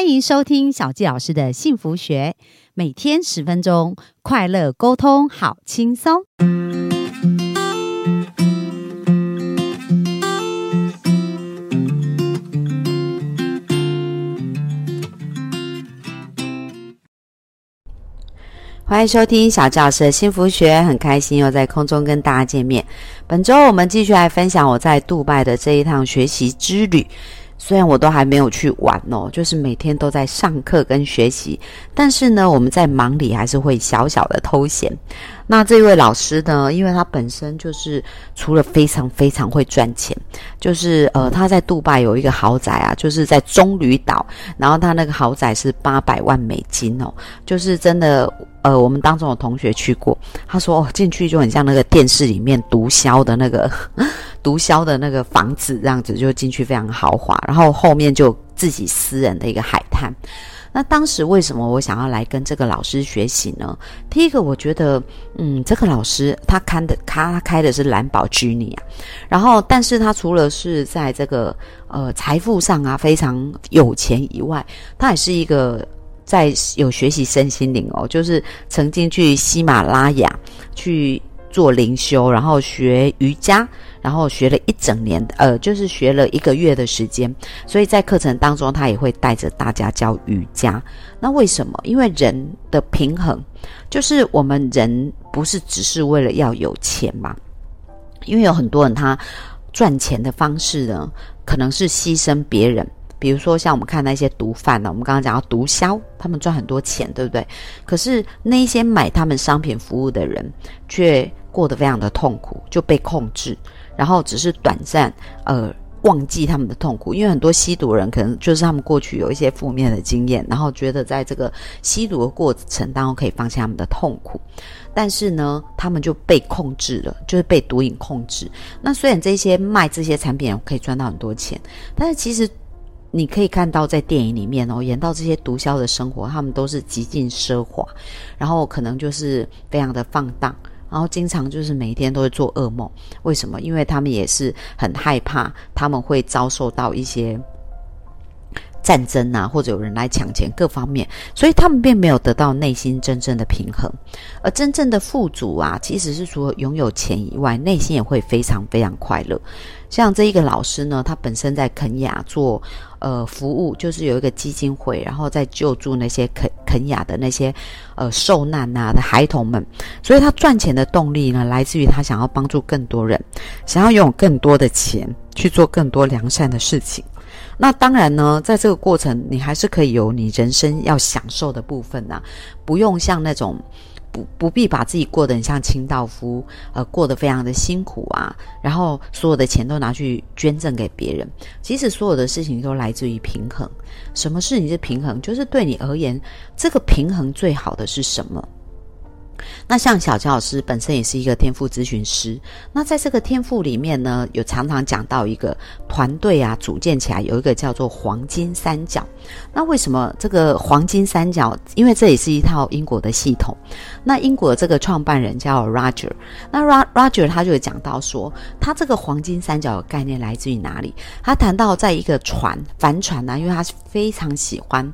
欢迎收听小纪老师的幸福学，每天十分钟，快乐沟通，好轻松。欢迎收听小教师的幸福学，很开心又在空中跟大家见面。本周我们继续来分享我在杜拜的这一趟学习之旅。虽然我都还没有去玩哦，就是每天都在上课跟学习，但是呢，我们在忙里还是会小小的偷闲。那这位老师呢，因为他本身就是除了非常非常会赚钱，就是呃他在杜拜有一个豪宅啊，就是在棕榈岛，然后他那个豪宅是八百万美金哦，就是真的。呃，我们当中有同学去过，他说哦，进去就很像那个电视里面毒枭的那个毒枭的那个房子这样子，就进去非常豪华，然后后面就自己私人的一个海滩。那当时为什么我想要来跟这个老师学习呢？第一个，我觉得，嗯，这个老师他开的他开的是蓝宝居尼啊，然后，但是他除了是在这个呃财富上啊非常有钱以外，他也是一个。在有学习身心灵哦，就是曾经去喜马拉雅去做灵修，然后学瑜伽，然后学了一整年，呃，就是学了一个月的时间。所以在课程当中，他也会带着大家教瑜伽。那为什么？因为人的平衡，就是我们人不是只是为了要有钱嘛？因为有很多人他赚钱的方式呢，可能是牺牲别人。比如说，像我们看那些毒贩呢，我们刚刚讲到毒枭，他们赚很多钱，对不对？可是那些买他们商品服务的人，却过得非常的痛苦，就被控制，然后只是短暂呃忘记他们的痛苦，因为很多吸毒人可能就是他们过去有一些负面的经验，然后觉得在这个吸毒的过程当中可以放下他们的痛苦，但是呢，他们就被控制了，就是被毒瘾控制。那虽然这些卖这些产品可以赚到很多钱，但是其实。你可以看到，在电影里面哦，演到这些毒枭的生活，他们都是极尽奢华，然后可能就是非常的放荡，然后经常就是每一天都会做噩梦。为什么？因为他们也是很害怕，他们会遭受到一些战争啊，或者有人来抢钱，各方面，所以他们并没有得到内心真正的平衡。而真正的富足啊，其实是除了拥有钱以外，内心也会非常非常快乐。像这一个老师呢，他本身在肯雅做呃服务，就是有一个基金会，然后在救助那些肯肯雅的那些呃受难呐的孩童们，所以他赚钱的动力呢，来自于他想要帮助更多人，想要拥有更多的钱去做更多良善的事情。那当然呢，在这个过程，你还是可以有你人生要享受的部分呐，不用像那种。不不必把自己过得很像清道夫，呃，过得非常的辛苦啊，然后所有的钱都拿去捐赠给别人。其实所有的事情都来自于平衡。什么事情是平衡？就是对你而言，这个平衡最好的是什么？那像小乔老师本身也是一个天赋咨询师，那在这个天赋里面呢，有常常讲到一个团队啊，组建起来有一个叫做黄金三角。那为什么这个黄金三角？因为这也是一套英国的系统。那英国这个创办人叫 Roger，那 Roger 他就讲到说，他这个黄金三角的概念来自于哪里？他谈到在一个船帆船呢，因为他非常喜欢。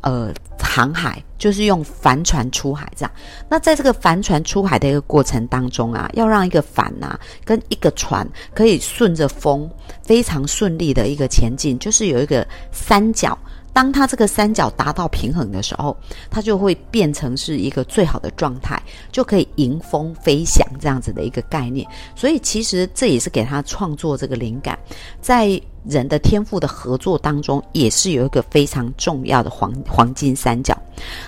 呃，航海就是用帆船出海这样。那在这个帆船出海的一个过程当中啊，要让一个帆呐跟一个船可以顺着风非常顺利的一个前进，就是有一个三角。当它这个三角达到平衡的时候，它就会变成是一个最好的状态，就可以迎风飞翔这样子的一个概念。所以其实这也是给他创作这个灵感，在人的天赋的合作当中，也是有一个非常重要的黄黄金三角。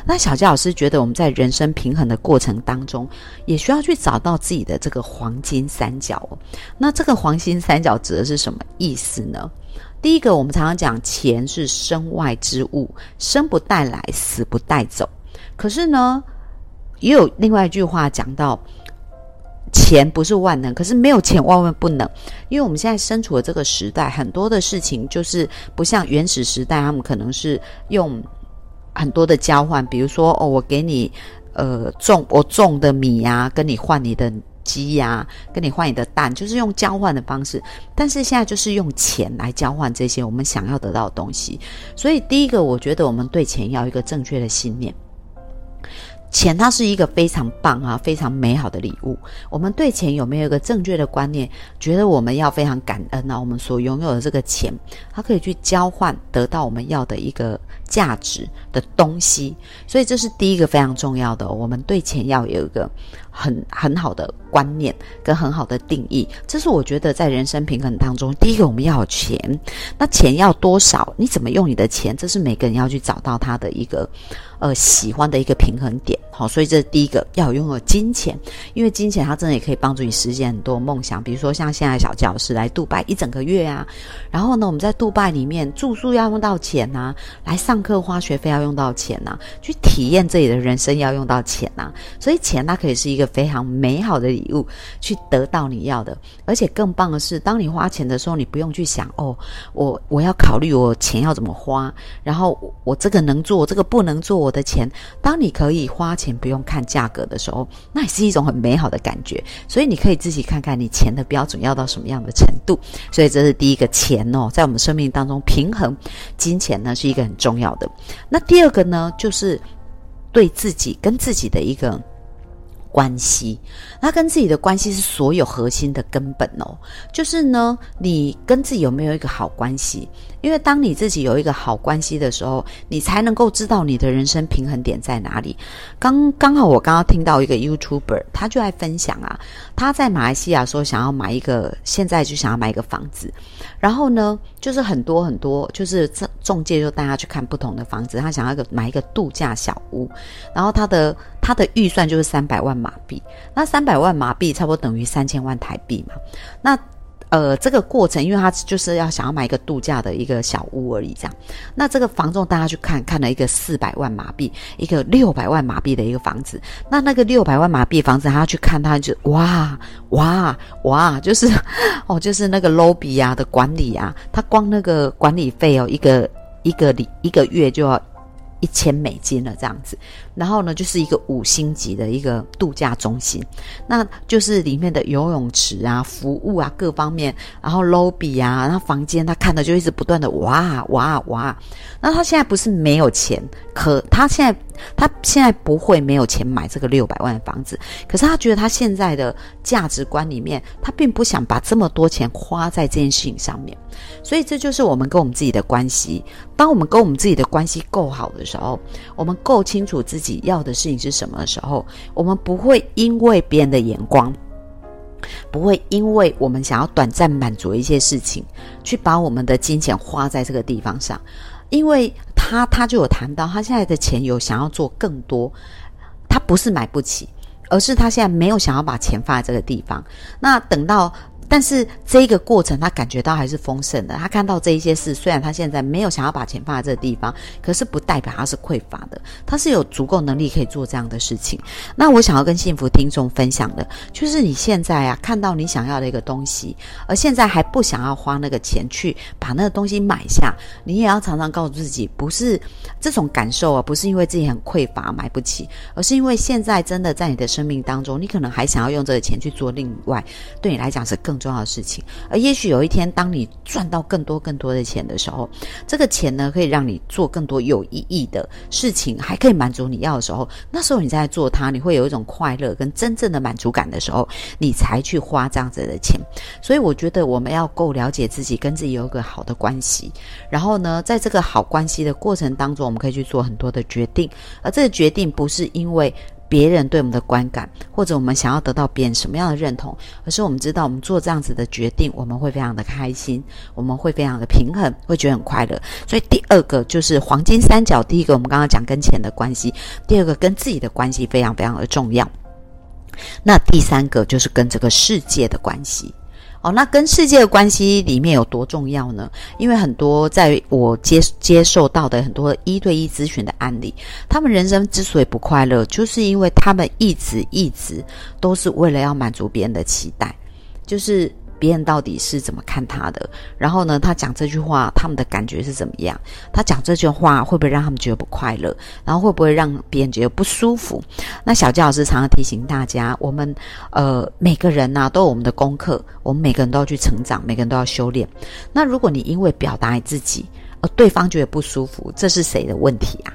那小佳老师觉得，我们在人生平衡的过程当中，也需要去找到自己的这个黄金三角。那这个黄金三角指的是什么意思呢？第一个，我们常常讲钱是身外之物，生不带来，死不带走。可是呢，也有另外一句话讲到，钱不是万能，可是没有钱万万不能。因为我们现在身处的这个时代，很多的事情就是不像原始时代，他们可能是用很多的交换，比如说哦，我给你呃种我种的米呀，跟你换你的。鸡呀，跟你换你的蛋，就是用交换的方式。但是现在就是用钱来交换这些我们想要得到的东西。所以第一个，我觉得我们对钱要一个正确的信念。钱它是一个非常棒啊、非常美好的礼物。我们对钱有没有一个正确的观念？觉得我们要非常感恩啊，我们所拥有的这个钱，它可以去交换得到我们要的一个价值的东西。所以这是第一个非常重要的，我们对钱要有一个很很好的观念跟很好的定义。这是我觉得在人生平衡当中，第一个我们要有钱。那钱要多少？你怎么用你的钱？这是每个人要去找到他的一个。呃，喜欢的一个平衡点，好，所以这是第一个要拥有金钱，因为金钱它真的也可以帮助你实现很多梦想，比如说像现在小教师来杜拜一整个月啊，然后呢，我们在杜拜里面住宿要用到钱呐，来上课花学费要用到钱呐，去体验这里的人生要用到钱呐，所以钱它可以是一个非常美好的礼物，去得到你要的，而且更棒的是，当你花钱的时候，你不用去想哦，我我要考虑我钱要怎么花，然后我这个能做，这个不能做。我的钱，当你可以花花钱不用看价格的时候，那也是一种很美好的感觉。所以你可以自己看看你钱的标准要到什么样的程度。所以这是第一个钱哦，在我们生命当中平衡金钱呢是一个很重要的。那第二个呢，就是对自己跟自己的一个。关系，那跟自己的关系是所有核心的根本哦。就是呢，你跟自己有没有一个好关系？因为当你自己有一个好关系的时候，你才能够知道你的人生平衡点在哪里。刚刚好，我刚刚听到一个 YouTuber，他就在分享啊，他在马来西亚说想要买一个，现在就想要买一个房子，然后呢，就是很多很多，就是中中介就带他去看不同的房子，他想要一个买一个度假小屋，然后他的。他的预算就是三百万马币，那三百万马币差不多等于三千万台币嘛？那呃，这个过程，因为他就是要想要买一个度假的一个小屋而已，这样。那这个房仲大家去看看了一个四百万马币，一个六百万马币的一个房子。那那个六百万马币房子，他要去看，他就哇哇哇，就是哦，就是那个 lobby 啊的管理啊，他光那个管理费哦，一个一个里一个月就要。一千美金了，这样子，然后呢，就是一个五星级的一个度假中心，那就是里面的游泳池啊、服务啊各方面，然后 lobby 啊，然后房间，他看的就一直不断的哇哇哇。那他现在不是没有钱，可他现在他现在不会没有钱买这个六百万的房子，可是他觉得他现在的价值观里面，他并不想把这么多钱花在这件事情上面，所以这就是我们跟我们自己的关系。当我们跟我们自己的关系够好的时候，我们够清楚自己要的事情是什么的时候，我们不会因为别人的眼光，不会因为我们想要短暂满足一些事情，去把我们的金钱花在这个地方上。因为他他就有谈到，他现在的钱有想要做更多，他不是买不起，而是他现在没有想要把钱放在这个地方。那等到。但是这一个过程，他感觉到还是丰盛的。他看到这一些事，虽然他现在没有想要把钱放在这个地方，可是不代表他是匮乏的。他是有足够能力可以做这样的事情。那我想要跟幸福听众分享的，就是你现在啊，看到你想要的一个东西，而现在还不想要花那个钱去把那个东西买下，你也要常常告诉自己，不是这种感受啊，不是因为自己很匮乏买不起，而是因为现在真的在你的生命当中，你可能还想要用这个钱去做另外对你来讲是更。重要的事情，而也许有一天，当你赚到更多更多的钱的时候，这个钱呢，可以让你做更多有意义的事情，还可以满足你要的时候，那时候你在做它，你会有一种快乐跟真正的满足感的时候，你才去花这样子的钱。所以，我觉得我们要够了解自己，跟自己有一个好的关系，然后呢，在这个好关系的过程当中，我们可以去做很多的决定，而这个决定不是因为。别人对我们的观感，或者我们想要得到别人什么样的认同，而是我们知道，我们做这样子的决定，我们会非常的开心，我们会非常的平衡，会觉得很快乐。所以第二个就是黄金三角，第一个我们刚刚讲跟钱的关系，第二个跟自己的关系非常非常的重要。那第三个就是跟这个世界的关系。哦，那跟世界的关系里面有多重要呢？因为很多在我接接受到的很多一对一咨询的案例，他们人生之所以不快乐，就是因为他们一直一直都是为了要满足别人的期待，就是别人到底是怎么看他的？然后呢，他讲这句话，他们的感觉是怎么样？他讲这句话会不会让他们觉得不快乐？然后会不会让别人觉得不舒服？那小教老师常常提醒大家，我们呃每个人呢都有我们的功课，我们每个人都要去成长，每个人都要修炼。那如果你因为表达自己而对方觉得不舒服，这是谁的问题啊？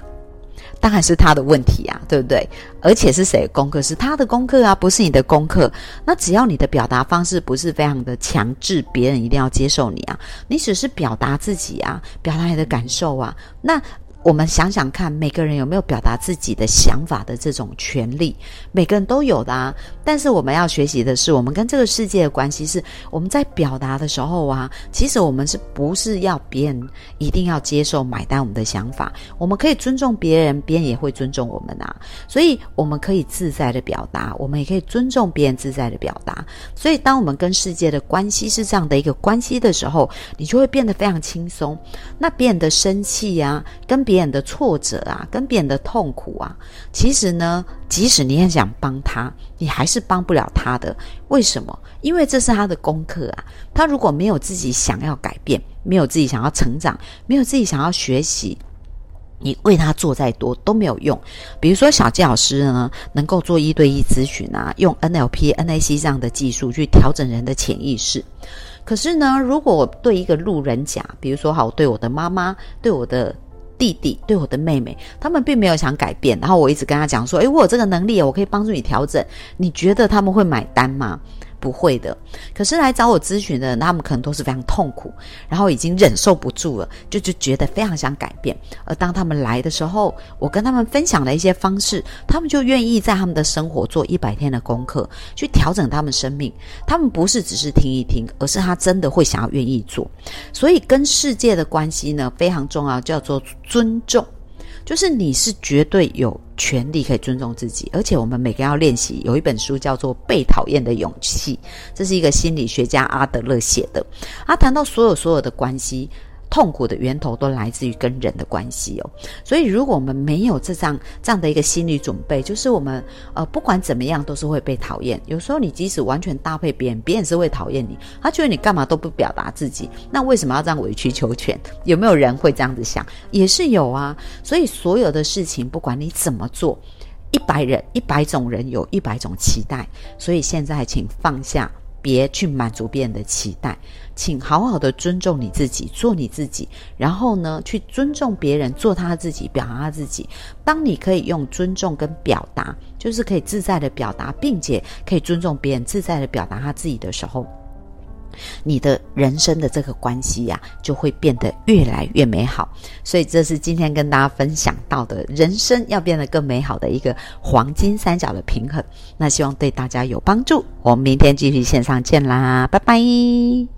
当然是他的问题啊，对不对？而且是谁的功课？是他的功课啊，不是你的功课。那只要你的表达方式不是非常的强制，别人一定要接受你啊，你只是表达自己啊，表达你的感受啊，那。我们想想看，每个人有没有表达自己的想法的这种权利？每个人都有的啊。但是我们要学习的是，我们跟这个世界的关系是，我们在表达的时候啊，其实我们是不是要别人一定要接受买单我们的想法？我们可以尊重别人，别人也会尊重我们啊。所以我们可以自在的表达，我们也可以尊重别人自在的表达。所以，当我们跟世界的关系是这样的一个关系的时候，你就会变得非常轻松。那别人的生气呀，跟别别人的挫折啊，跟别人的痛苦啊，其实呢，即使你很想帮他，你还是帮不了他的。为什么？因为这是他的功课啊。他如果没有自己想要改变，没有自己想要成长，没有自己想要学习，你为他做再多都没有用。比如说，小纪老师呢，能够做一对一咨询啊，用 NLP、NAC 这样的技术去调整人的潜意识。可是呢，如果我对一个路人甲，比如说，好，对我的妈妈，对我的。弟弟对我的妹妹，他们并没有想改变，然后我一直跟他讲说：“诶，我有这个能力，我可以帮助你调整。”你觉得他们会买单吗？不会的，可是来找我咨询的人，他们可能都是非常痛苦，然后已经忍受不住了，就就觉得非常想改变。而当他们来的时候，我跟他们分享了一些方式，他们就愿意在他们的生活做一百天的功课，去调整他们生命。他们不是只是听一听，而是他真的会想要愿意做。所以跟世界的关系呢，非常重要，叫做尊重。就是你是绝对有权利可以尊重自己，而且我们每个要练习。有一本书叫做《被讨厌的勇气》，这是一个心理学家阿德勒写的。他谈到所有所有的关系。痛苦的源头都来自于跟人的关系哦，所以如果我们没有这样这样的一个心理准备，就是我们呃不管怎么样都是会被讨厌。有时候你即使完全搭配别人，别人是会讨厌你，他觉得你干嘛都不表达自己，那为什么要这样委曲求全？有没有人会这样子想？也是有啊。所以所有的事情，不管你怎么做，一百人一百种人有一百种期待，所以现在请放下。别去满足别人的期待，请好好的尊重你自己，做你自己。然后呢，去尊重别人，做他自己，表达他自己。当你可以用尊重跟表达，就是可以自在的表达，并且可以尊重别人，自在的表达他自己的时候。你的人生的这个关系呀，就会变得越来越美好。所以，这是今天跟大家分享到的人生要变得更美好的一个黄金三角的平衡。那希望对大家有帮助。我们明天继续线上见啦，拜拜。